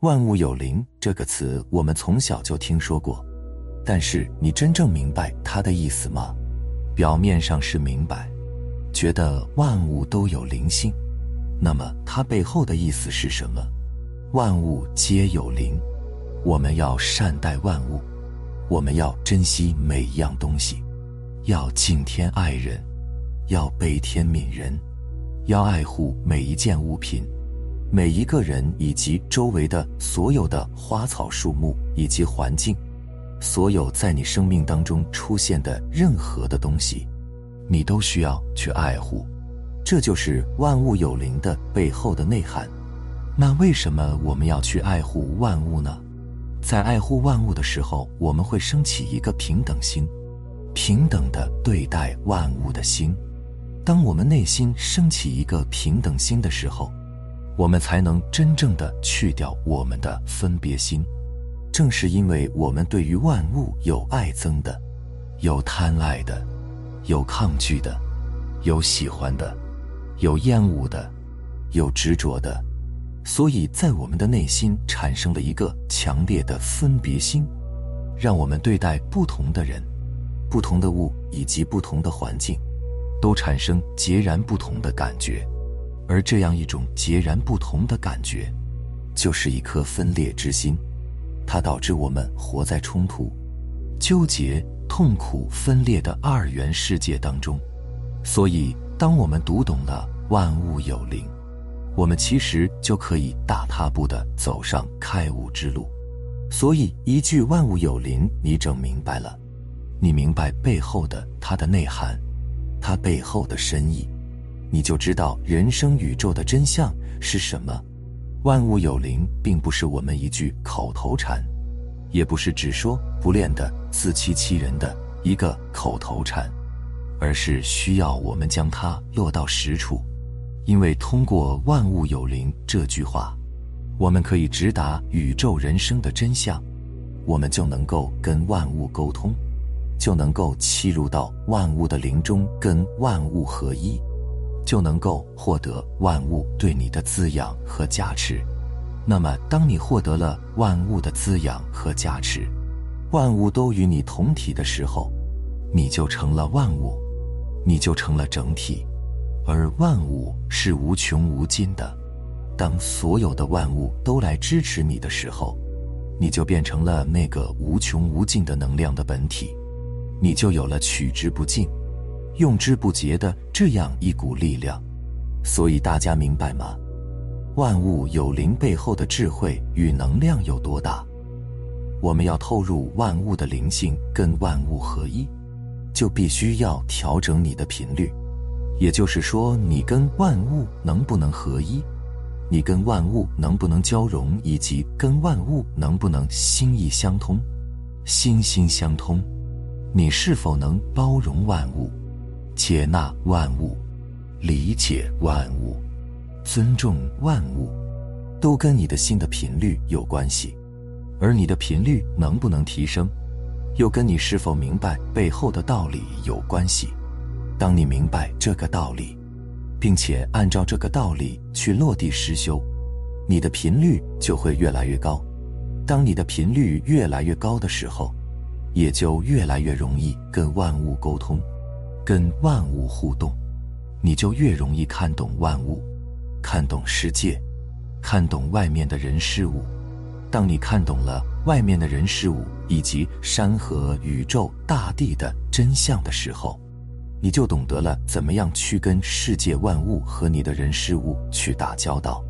万物有灵这个词，我们从小就听说过，但是你真正明白它的意思吗？表面上是明白，觉得万物都有灵性，那么它背后的意思是什么？万物皆有灵，我们要善待万物，我们要珍惜每一样东西，要敬天爱人，要悲天悯人，要爱护每一件物品。每一个人以及周围的所有的花草树木以及环境，所有在你生命当中出现的任何的东西，你都需要去爱护。这就是万物有灵的背后的内涵。那为什么我们要去爱护万物呢？在爱护万物的时候，我们会升起一个平等心，平等的对待万物的心。当我们内心升起一个平等心的时候。我们才能真正的去掉我们的分别心。正是因为我们对于万物有爱憎的，有贪爱的，有抗拒的，有喜欢的，有厌恶的，有执着的，所以在我们的内心产生了一个强烈的分别心，让我们对待不同的人、不同的物以及不同的环境，都产生截然不同的感觉。而这样一种截然不同的感觉，就是一颗分裂之心，它导致我们活在冲突、纠结、痛苦、分裂的二元世界当中。所以，当我们读懂了万物有灵，我们其实就可以大踏步的走上开悟之路。所以，一句“万物有灵”，你整明白了，你明白背后的它的内涵，它背后的深意。你就知道人生宇宙的真相是什么。万物有灵，并不是我们一句口头禅，也不是只说不练的自欺欺人的一个口头禅，而是需要我们将它落到实处。因为通过“万物有灵”这句话，我们可以直达宇宙人生的真相，我们就能够跟万物沟通，就能够契入到万物的灵中，跟万物合一。就能够获得万物对你的滋养和加持。那么，当你获得了万物的滋养和加持，万物都与你同体的时候，你就成了万物，你就成了整体。而万物是无穷无尽的。当所有的万物都来支持你的时候，你就变成了那个无穷无尽的能量的本体，你就有了取之不尽。用之不竭的这样一股力量，所以大家明白吗？万物有灵背后的智慧与能量有多大？我们要透入万物的灵性，跟万物合一，就必须要调整你的频率。也就是说，你跟万物能不能合一？你跟万物能不能交融？以及跟万物能不能心意相通？心心相通，你是否能包容万物？接纳万物，理解万物，尊重万物，都跟你的心的频率有关系。而你的频率能不能提升，又跟你是否明白背后的道理有关系。当你明白这个道理，并且按照这个道理去落地实修，你的频率就会越来越高。当你的频率越来越高的时候，也就越来越容易跟万物沟通。跟万物互动，你就越容易看懂万物，看懂世界，看懂外面的人事物。当你看懂了外面的人事物以及山河、宇宙、大地的真相的时候，你就懂得了怎么样去跟世界万物和你的人事物去打交道，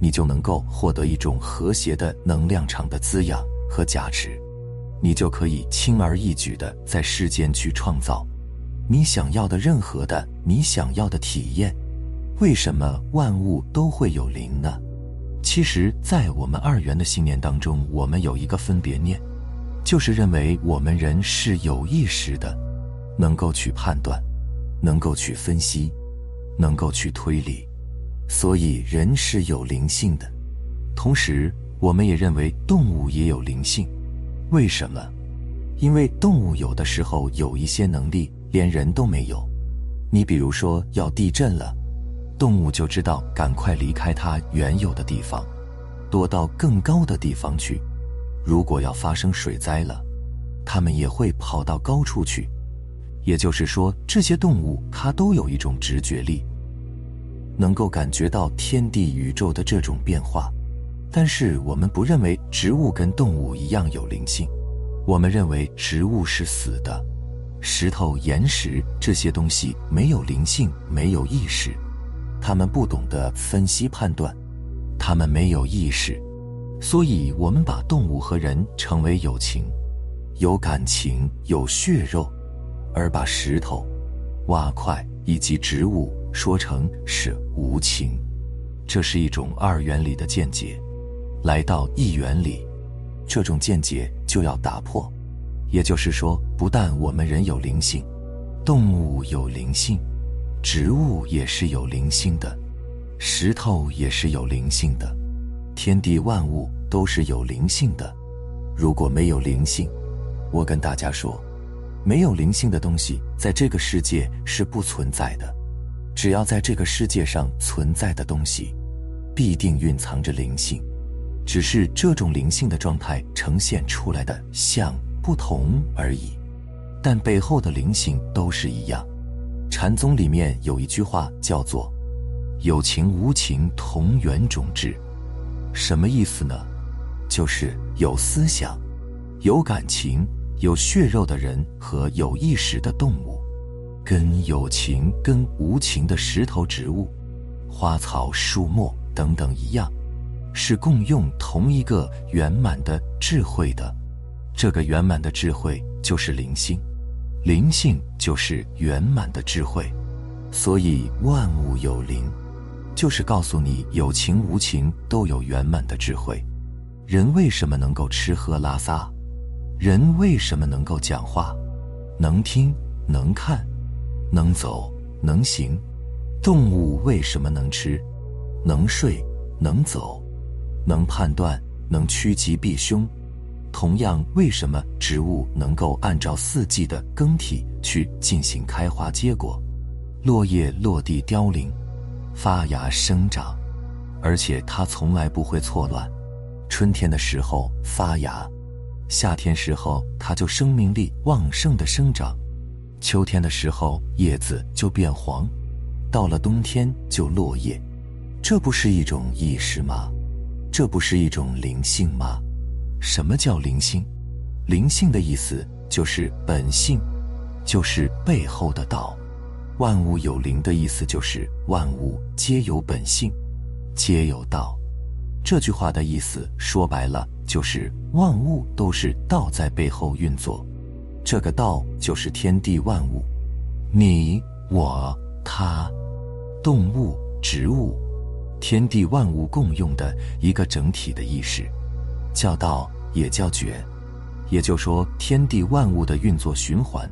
你就能够获得一种和谐的能量场的滋养和加持，你就可以轻而易举的在世间去创造。你想要的任何的你想要的体验，为什么万物都会有灵呢？其实，在我们二元的信念当中，我们有一个分别念，就是认为我们人是有意识的，能够去判断，能够去分析，能够去推理，所以人是有灵性的。同时，我们也认为动物也有灵性，为什么？因为动物有的时候有一些能力。连人都没有，你比如说要地震了，动物就知道赶快离开它原有的地方，躲到更高的地方去。如果要发生水灾了，它们也会跑到高处去。也就是说，这些动物它都有一种直觉力，能够感觉到天地宇宙的这种变化。但是我们不认为植物跟动物一样有灵性，我们认为植物是死的，石头、岩石这些东西没有灵性，没有意识，他们不懂得分析判断，他们没有意识，所以我们把动物和人称为有情、有感情、有血肉，而把石头、瓦块以及植物说成是无情，这是一种二元里的见解。来到一元里，这种见解就要打破。也就是说，不但我们人有灵性，动物有灵性，植物也是有灵性的，石头也是有灵性的，天地万物都是有灵性的。如果没有灵性，我跟大家说，没有灵性的东西在这个世界是不存在的。只要在这个世界上存在的东西，必定蕴藏着灵性。只是这种灵性的状态呈现出来的像不同而已，但背后的灵性都是一样。禅宗里面有一句话叫做“有情无情同源种质”，什么意思呢？就是有思想、有感情、有血肉的人和有意识的动物，跟有情跟无情的石头、植物、花草、树木等等一样。是共用同一个圆满的智慧的，这个圆满的智慧就是灵性，灵性就是圆满的智慧，所以万物有灵，就是告诉你有情无情都有圆满的智慧。人为什么能够吃喝拉撒？人为什么能够讲话？能听能看，能走能行？动物为什么能吃？能睡能走？能判断，能趋吉避凶。同样，为什么植物能够按照四季的更替去进行开花结果、落叶落地凋零、发芽生长，而且它从来不会错乱？春天的时候发芽，夏天时候它就生命力旺盛的生长，秋天的时候叶子就变黄，到了冬天就落叶，这不是一种意识吗？这不是一种灵性吗？什么叫灵性？灵性的意思就是本性，就是背后的道。万物有灵的意思就是万物皆有本性，皆有道。这句话的意思说白了就是万物都是道在背后运作，这个道就是天地万物，你我他，动物植物。天地万物共用的一个整体的意识，叫道也叫觉，也就说天地万物的运作循环，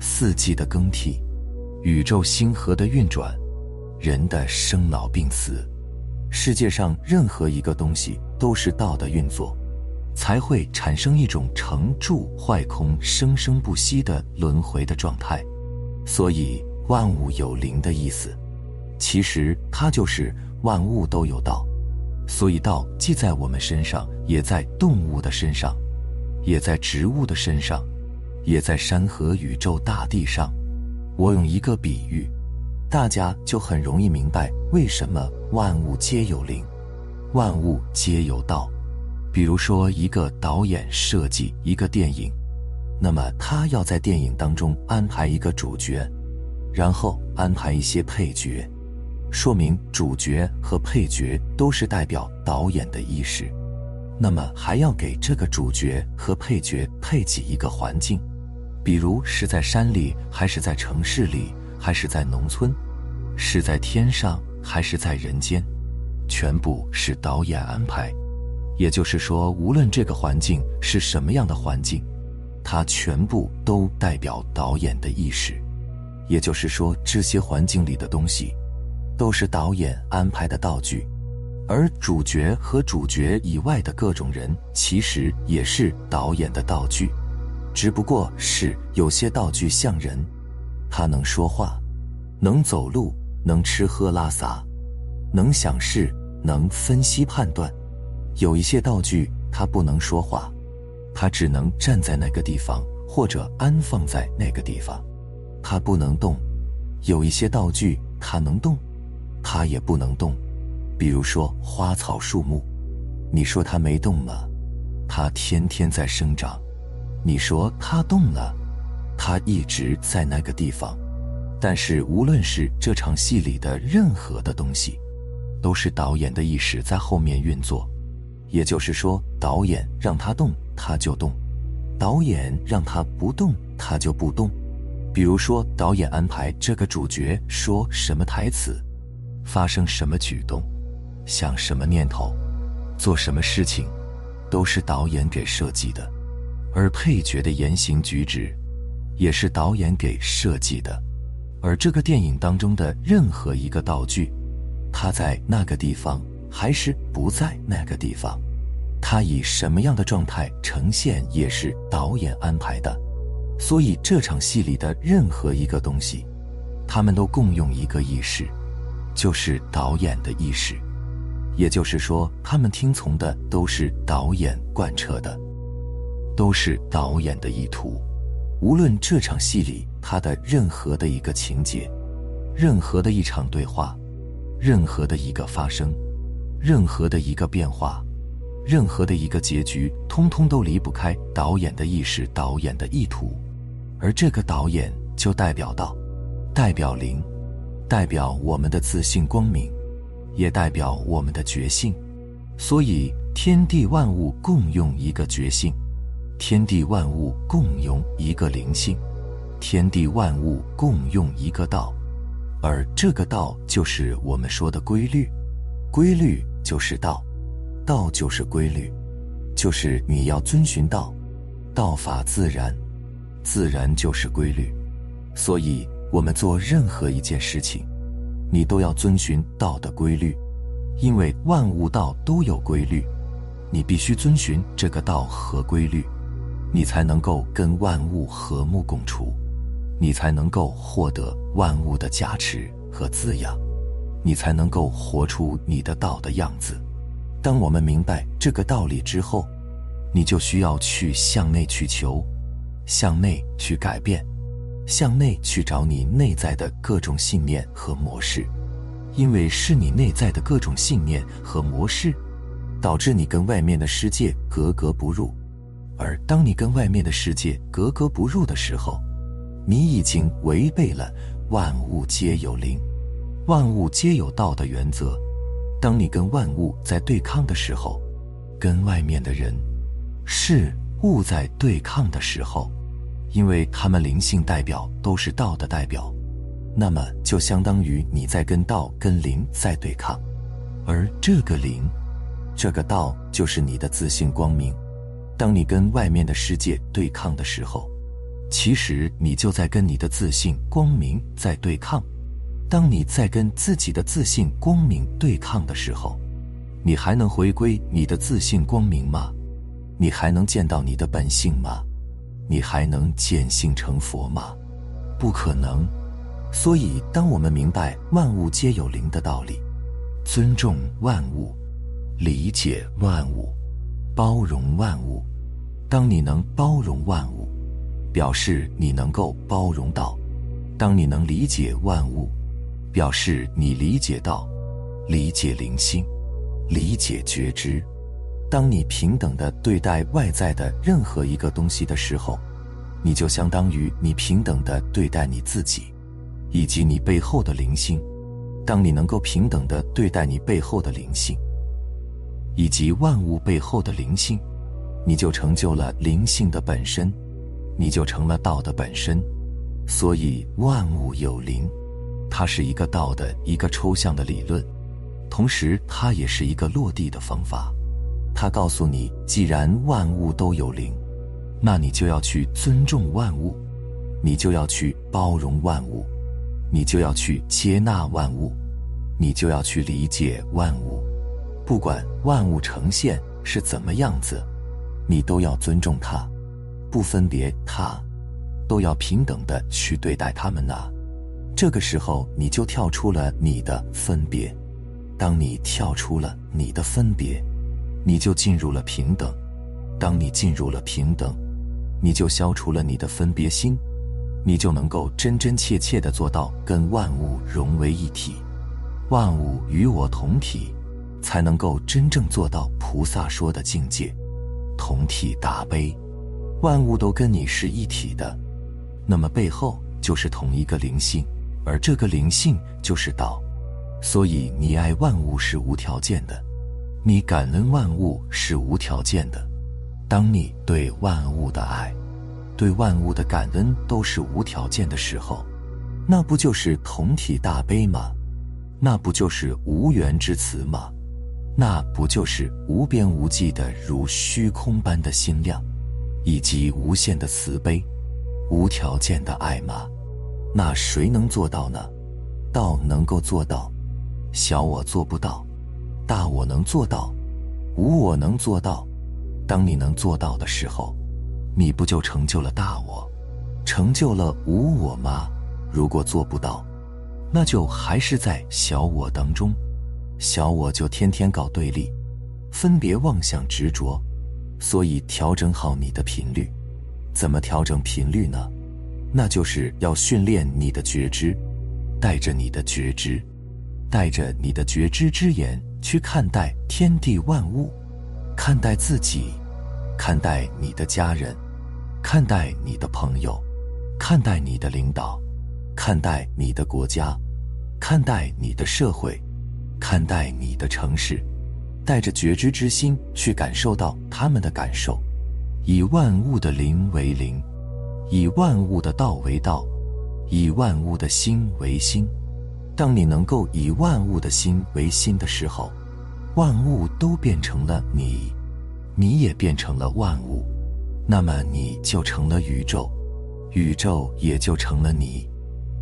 四季的更替，宇宙星河的运转，人的生老病死，世界上任何一个东西都是道的运作，才会产生一种成住坏空、生生不息的轮回的状态。所以万物有灵的意思，其实它就是。万物都有道，所以道既在我们身上，也在动物的身上，也在植物的身上，也在山河宇宙大地上。我用一个比喻，大家就很容易明白为什么万物皆有灵，万物皆有道。比如说，一个导演设计一个电影，那么他要在电影当中安排一个主角，然后安排一些配角。说明主角和配角都是代表导演的意识，那么还要给这个主角和配角配给一个环境，比如是在山里，还是在城市里，还是在农村，是在天上，还是在人间，全部是导演安排。也就是说，无论这个环境是什么样的环境，它全部都代表导演的意识。也就是说，这些环境里的东西。都是导演安排的道具，而主角和主角以外的各种人，其实也是导演的道具，只不过是有些道具像人，他能说话，能走路，能吃喝拉撒，能想事，能分析判断，有一些道具他不能说话，他只能站在那个地方或者安放在那个地方，他不能动；有一些道具他能动，他也不能动。比如说花草树木，你说它没动了，它天天在生长；你说它动了，它一直在那个地方。但是无论是这场戏里的任何的东西，都是导演的意识在后面运作。也就是说，导演让它动，它就动；导演让它不动，它就不动。比如说，导演安排这个主角说什么台词，发生什么举动，想什么念头，做什么事情，都是导演给设计的；而配角的言行举止，也是导演给设计的。而这个电影当中的任何一个道具，它在那个地方。还是不在那个地方，他以什么样的状态呈现也是导演安排的，所以这场戏里的任何一个东西，他们都共用一个意识，就是导演的意识，也就是说，他们听从的都是导演贯彻的，都是导演的意图。无论这场戏里他的任何的一个情节，任何的一场对话，任何的一个发生。任何的一个变化，任何的一个结局，通通都离不开导演的意识、导演的意图，而这个导演就代表道，代表灵，代表我们的自信光明，也代表我们的觉性。所以，天地万物共用一个觉性，天地万物共用一个灵性，天地万物共用一个道，而这个道就是我们说的规律，规律。就是道，道就是规律，就是你要遵循道，道法自然，自然就是规律。所以，我们做任何一件事情，你都要遵循道的规律，因为万物道都有规律，你必须遵循这个道和规律，你才能够跟万物和睦共处，你才能够获得万物的加持和滋养。你才能够活出你的道的样子。当我们明白这个道理之后，你就需要去向内去求，向内去改变，向内去找你内在的各种信念和模式，因为是你内在的各种信念和模式，导致你跟外面的世界格格不入。而当你跟外面的世界格格不入的时候，你已经违背了万物皆有灵。万物皆有道的原则。当你跟万物在对抗的时候，跟外面的人、事物在对抗的时候，因为他们灵性代表都是道的代表，那么就相当于你在跟道、跟灵在对抗。而这个灵、这个道，就是你的自信光明。当你跟外面的世界对抗的时候，其实你就在跟你的自信光明在对抗。当你在跟自己的自信光明对抗的时候，你还能回归你的自信光明吗？你还能见到你的本性吗？你还能见性成佛吗？不可能。所以，当我们明白万物皆有灵的道理，尊重万物，理解万物，包容万物，当你能包容万物，表示你能够包容到；当你能理解万物。表示你理解到，理解灵性，理解觉知。当你平等的对待外在的任何一个东西的时候，你就相当于你平等的对待你自己，以及你背后的灵性。当你能够平等的对待你背后的灵性，以及万物背后的灵性，你就成就了灵性的本身，你就成了道的本身。所以万物有灵。它是一个道的一个抽象的理论，同时它也是一个落地的方法。它告诉你，既然万物都有灵，那你就要去尊重万物，你就要去包容万物，你就要去接纳万物，你就要去理解万物。不管万物呈现是怎么样子，你都要尊重它，不分别它，都要平等的去对待它们呐。这个时候，你就跳出了你的分别。当你跳出了你的分别，你就进入了平等。当你进入了平等，你就消除了你的分别心，你就能够真真切切的做到跟万物融为一体，万物与我同体，才能够真正做到菩萨说的境界，同体大悲，万物都跟你是一体的，那么背后就是同一个灵性，而这个灵性就是道，所以你爱万物是无条件的，你感恩万物是无条件的。当你对万物的爱、对万物的感恩都是无条件的时候，那不就是同体大悲吗？那不就是无缘之慈吗？那不就是无边无际的如虚空般的心量，以及无限的慈悲、无条件的爱吗？那谁能做到呢？道能够做到，小我做不到，大我能做到，无我能做到。当你能做到的时候，你不就成就了大我，成就了无我吗？如果做不到，那就还是在小我当中，小我就天天搞对立，分别妄想执着。所以调整好你的频率，怎么调整频率呢？那就是要训练你的觉知，带着你的觉知，带着你的觉知之眼去看待天地万物。看待自己，看待你的家人，看待你的朋友，看待你的领导，看待你的国家，看待你的社会，看待你的城市，带着觉知之心去感受到他们的感受，以万物的灵为灵，以万物的道为道，以万物的心为心。当你能够以万物的心为心的时候。万物都变成了你，你也变成了万物，那么你就成了宇宙，宇宙也就成了你，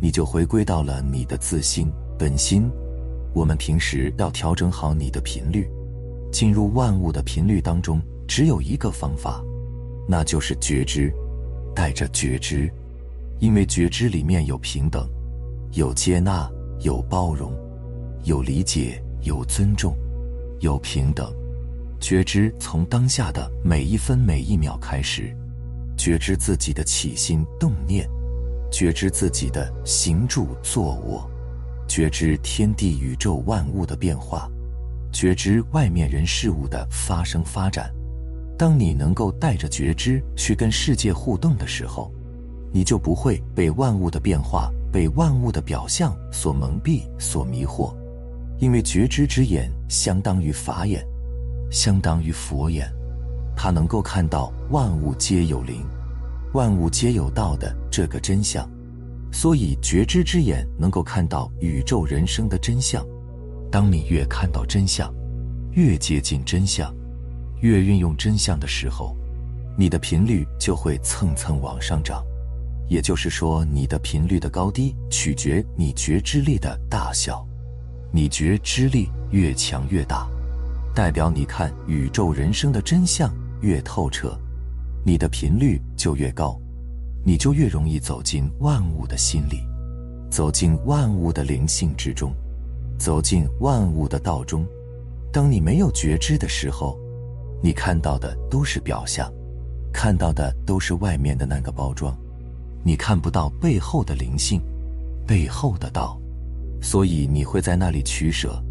你就回归到了你的自心本心。我们平时要调整好你的频率，进入万物的频率当中，只有一个方法，那就是觉知，带着觉知，因为觉知里面有平等，有接纳，有包容，有理解，有尊重。有平等，觉知从当下的每一分每一秒开始，觉知自己的起心动念，觉知自己的行住坐卧，觉知天地宇宙万物的变化，觉知外面人事物的发生发展。当你能够带着觉知去跟世界互动的时候，你就不会被万物的变化、被万物的表象所蒙蔽、所迷惑。因为觉知之眼相当于法眼，相当于佛眼，它能够看到万物皆有灵，万物皆有道的这个真相，所以觉知之眼能够看到宇宙人生的真相。当你越看到真相，越接近真相，越运用真相的时候，你的频率就会蹭蹭往上涨。也就是说，你的频率的高低取决你觉知力的大小。你觉知力越强越大，代表你看宇宙人生的真相越透彻，你的频率就越高，你就越容易走进万物的心里，走进万物的灵性之中，走进万物的道中。当你没有觉知的时候，你看到的都是表象，看到的都是外面的那个包装，你看不到背后的灵性，背后的道。所以你会在那里取舍、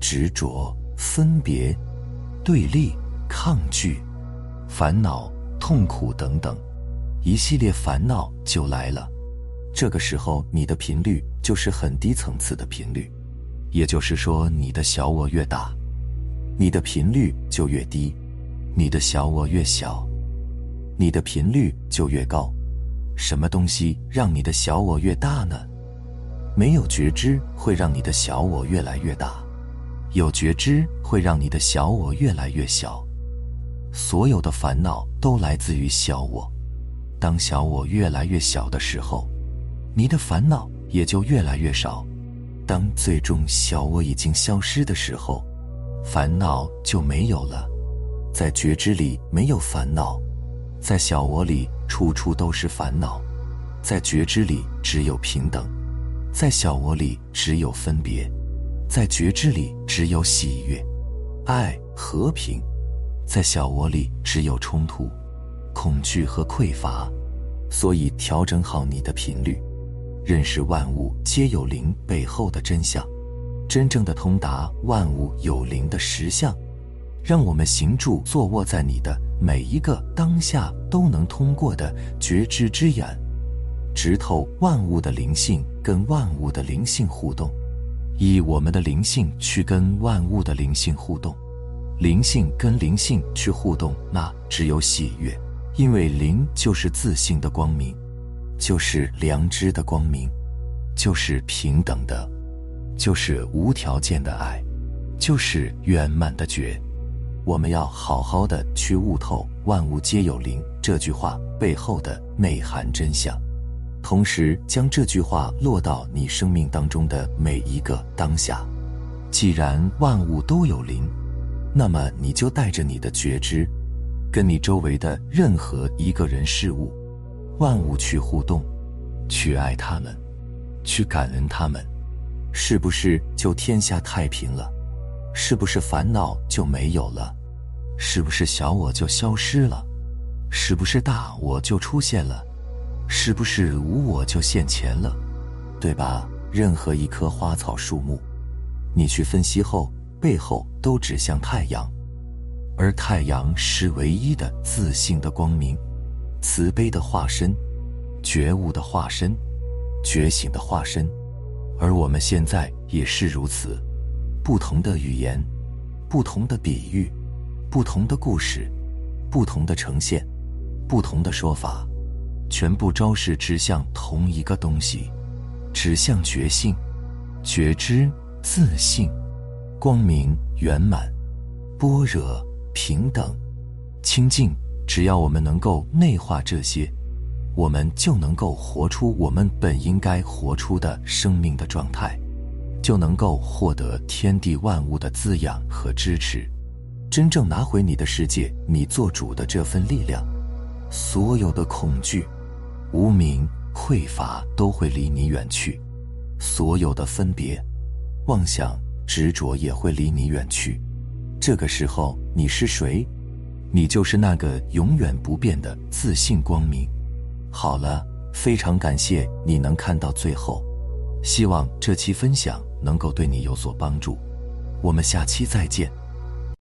执着、分别、对立、抗拒、烦恼、痛苦等等，一系列烦恼就来了。这个时候，你的频率就是很低层次的频率，也就是说，你的小我越大，你的频率就越低；你的小我越小，你的频率就越高。什么东西让你的小我越大呢？没有觉知会让你的小我越来越大，有觉知会让你的小我越来越小。所有的烦恼都来自于小我。当小我越来越小的时候，你的烦恼也就越来越少。当最终小我已经消失的时候，烦恼就没有了。在觉知里没有烦恼，在小我里处处都是烦恼，在觉知里只有平等。在小我里只有分别，在觉知里只有喜悦、爱、和平。在小窝里只有冲突、恐惧和匮乏，所以调整好你的频率，认识万物皆有灵背后的真相，真正的通达万物有灵的实相，让我们行住坐卧在你的每一个当下都能通过的觉知之眼，直透万物的灵性，跟万物的灵性互动，以我们的灵性去跟万物的灵性互动。灵性跟灵性去互动，那只有喜悦，因为灵就是自信的光明，就是良知的光明，就是平等的，就是无条件的爱，就是圆满的觉。我们要好好的去悟透“万物皆有灵”这句话背后的内涵真相，同时将这句话落到你生命当中的每一个当下。既然万物都有灵。那么你就带着你的觉知，跟你周围的任何一个人、事物、万物去互动，去爱他们，去感恩他们，是不是就天下太平了？是不是烦恼就没有了？是不是小我就消失了？是不是大我就出现了？是不是无我就现前了？对吧？任何一棵花草树木，你去分析后。背后都指向太阳，而太阳是唯一的自信的光明，慈悲的化身，觉悟的化身，觉醒的化身。而我们现在也是如此，不同的语言，不同的比喻，不同的故事，不同的呈现，不同的说法，全部昭示指向同一个东西，指向觉性、觉知、自信。光明圆满，般若平等，清净。只要我们能够内化这些，我们就能够活出我们本应该活出的生命的状态，就能够获得天地万物的滋养和支持，真正拿回你的世界，你做主的这份力量。所有的恐惧、无名、匮乏都会离你远去，所有的分别、妄想。执着也会离你远去，这个时候你是谁？你就是那个永远不变的自信光明。好了，非常感谢你能看到最后，希望这期分享能够对你有所帮助。我们下期再见。